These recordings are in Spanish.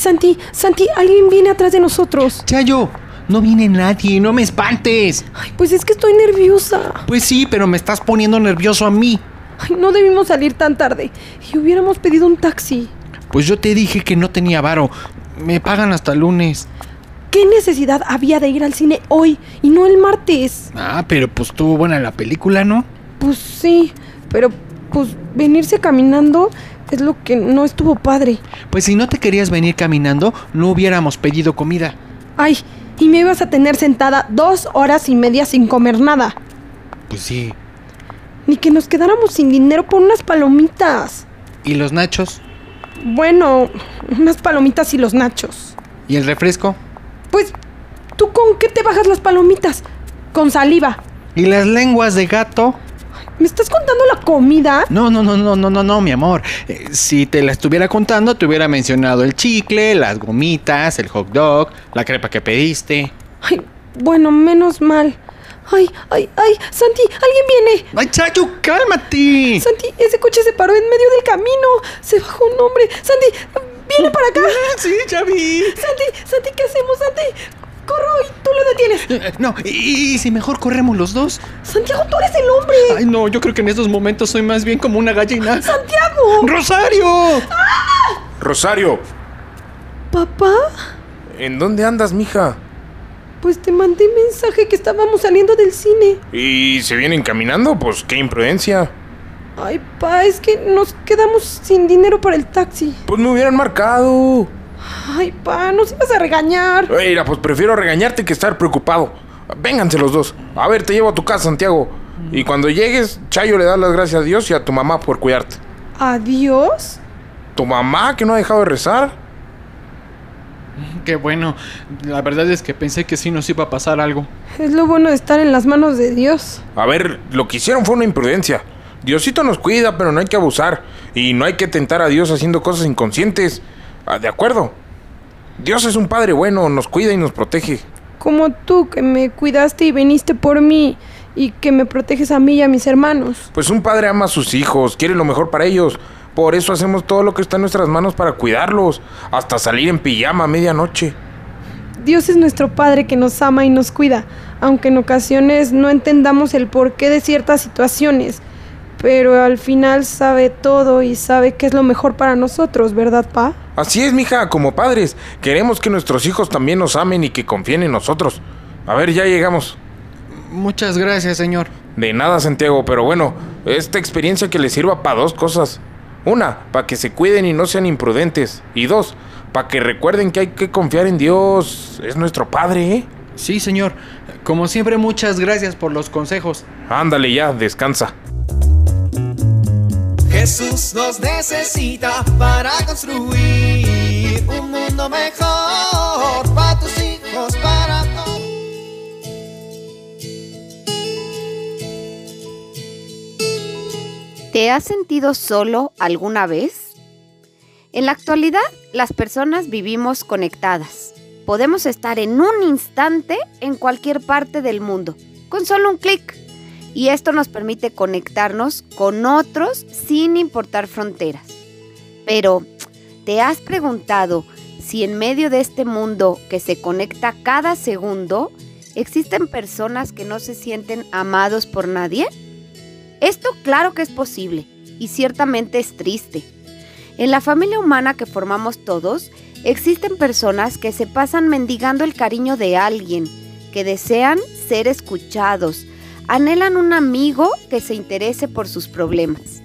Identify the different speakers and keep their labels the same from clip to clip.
Speaker 1: Santi, Santi, alguien viene atrás de nosotros.
Speaker 2: Chayo, no viene nadie, no me espantes.
Speaker 1: Ay, pues es que estoy nerviosa.
Speaker 2: Pues sí, pero me estás poniendo nervioso a mí.
Speaker 1: Ay, no debimos salir tan tarde. Y hubiéramos pedido un taxi.
Speaker 2: Pues yo te dije que no tenía varo. Me pagan hasta el lunes.
Speaker 1: ¿Qué necesidad había de ir al cine hoy y no el martes?
Speaker 2: Ah, pero pues estuvo buena la película, ¿no?
Speaker 1: Pues sí, pero pues venirse caminando es lo que no estuvo padre.
Speaker 2: Pues si no te querías venir caminando, no hubiéramos pedido comida.
Speaker 1: Ay, y me ibas a tener sentada dos horas y media sin comer nada.
Speaker 2: Pues sí.
Speaker 1: Ni que nos quedáramos sin dinero por unas palomitas.
Speaker 2: ¿Y los nachos?
Speaker 1: Bueno, unas palomitas y los nachos.
Speaker 2: ¿Y el refresco?
Speaker 1: Pues, ¿tú con qué te bajas las palomitas? Con saliva.
Speaker 2: ¿Y las lenguas de gato?
Speaker 1: ¿Me estás contando la comida?
Speaker 2: No, no, no, no, no, no, no, mi amor. Eh, si te la estuviera contando, te hubiera mencionado el chicle, las gomitas, el hot dog, la crepa que pediste.
Speaker 1: Ay, bueno, menos mal. Ay, ay, ay, Santi, alguien viene.
Speaker 2: ¡Ay, Chayo, cálmate!
Speaker 1: Santi, ese coche se paró en medio del camino. Se bajó un hombre. Santi, viene para acá.
Speaker 2: Sí, ya vi.
Speaker 1: Santi, Santi, ¿qué hacemos, Santi? Corro y tú lo detienes.
Speaker 2: Eh, No, ¿y, y si mejor corremos los dos?
Speaker 1: Santiago, tú eres el hombre.
Speaker 2: Ay, no, yo creo que en estos momentos soy más bien como una gallina.
Speaker 1: Santiago.
Speaker 2: ¡Rosario!
Speaker 3: Rosario,
Speaker 1: Papá,
Speaker 3: ¿en dónde andas, mija?
Speaker 1: pues te mandé mensaje que estábamos saliendo del cine.
Speaker 3: ¿Y se vienen caminando? Pues qué imprudencia.
Speaker 1: Ay, pa, es que nos quedamos sin dinero para el taxi.
Speaker 3: Pues me hubieran marcado.
Speaker 1: Ay, pa, nos ibas a regañar.
Speaker 3: Mira, pues prefiero regañarte que estar preocupado. Vénganse los dos. A ver, te llevo a tu casa, Santiago. Y cuando llegues, Chayo le da las gracias a Dios y a tu mamá por cuidarte.
Speaker 1: Adiós.
Speaker 3: ¿Tu mamá que no ha dejado de rezar?
Speaker 2: Qué bueno. La verdad es que pensé que sí nos iba a pasar algo.
Speaker 1: Es lo bueno de estar en las manos de Dios.
Speaker 3: A ver, lo que hicieron fue una imprudencia. Diosito nos cuida, pero no hay que abusar. Y no hay que tentar a Dios haciendo cosas inconscientes. Ah, ¿De acuerdo? Dios es un padre bueno, nos cuida y nos protege.
Speaker 1: Como tú que me cuidaste y viniste por mí y que me proteges a mí y a mis hermanos.
Speaker 3: Pues un padre ama a sus hijos, quiere lo mejor para ellos. Por eso hacemos todo lo que está en nuestras manos para cuidarlos. Hasta salir en pijama a medianoche.
Speaker 1: Dios es nuestro Padre que nos ama y nos cuida, aunque en ocasiones no entendamos el porqué de ciertas situaciones. Pero al final sabe todo y sabe qué es lo mejor para nosotros, ¿verdad, Pa?
Speaker 3: Así es, mija, como padres. Queremos que nuestros hijos también nos amen y que confíen en nosotros. A ver, ya llegamos.
Speaker 2: Muchas gracias, señor.
Speaker 3: De nada, Santiago, pero bueno, esta experiencia que les sirva para dos cosas. Una, para que se cuiden y no sean imprudentes. Y dos, para que recuerden que hay que confiar en Dios. Es nuestro Padre, ¿eh?
Speaker 2: Sí, señor. Como siempre, muchas gracias por los consejos.
Speaker 3: Ándale ya, descansa.
Speaker 4: Jesús nos necesita para construir un mundo mejor para tus hijos, para.
Speaker 5: ¿Te has sentido solo alguna vez? En la actualidad, las personas vivimos conectadas. Podemos estar en un instante en cualquier parte del mundo, con solo un clic. Y esto nos permite conectarnos con otros sin importar fronteras. Pero, ¿te has preguntado si en medio de este mundo que se conecta cada segundo, existen personas que no se sienten amados por nadie? Esto claro que es posible y ciertamente es triste. En la familia humana que formamos todos, existen personas que se pasan mendigando el cariño de alguien, que desean ser escuchados, anhelan un amigo que se interese por sus problemas.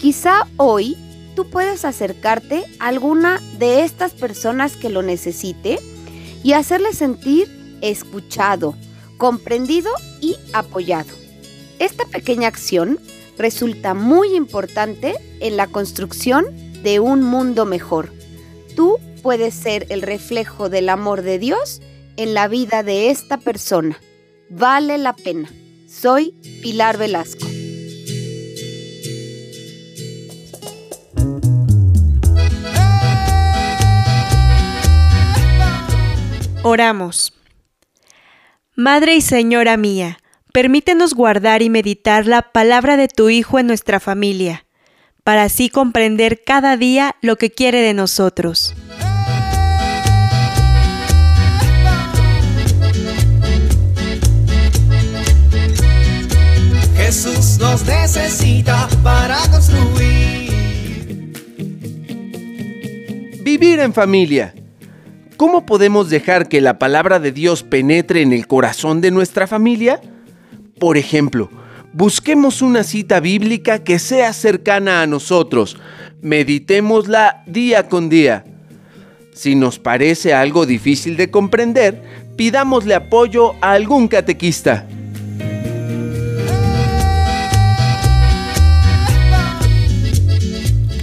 Speaker 5: Quizá hoy tú puedes acercarte a alguna de estas personas que lo necesite y hacerle sentir escuchado, comprendido y apoyado. Esta pequeña acción resulta muy importante en la construcción de un mundo mejor. Tú puedes ser el reflejo del amor de Dios en la vida de esta persona. Vale la pena. Soy Pilar Velasco.
Speaker 6: Oramos. Madre y Señora mía, permítenos guardar y meditar la palabra de tu Hijo en nuestra familia, para así comprender cada día lo que quiere de nosotros.
Speaker 4: Necesita para construir.
Speaker 7: Vivir en familia. ¿Cómo podemos dejar que la palabra de Dios penetre en el corazón de nuestra familia? Por ejemplo, busquemos una cita bíblica que sea cercana a nosotros. Meditémosla día con día. Si nos parece algo difícil de comprender, pidámosle apoyo a algún catequista.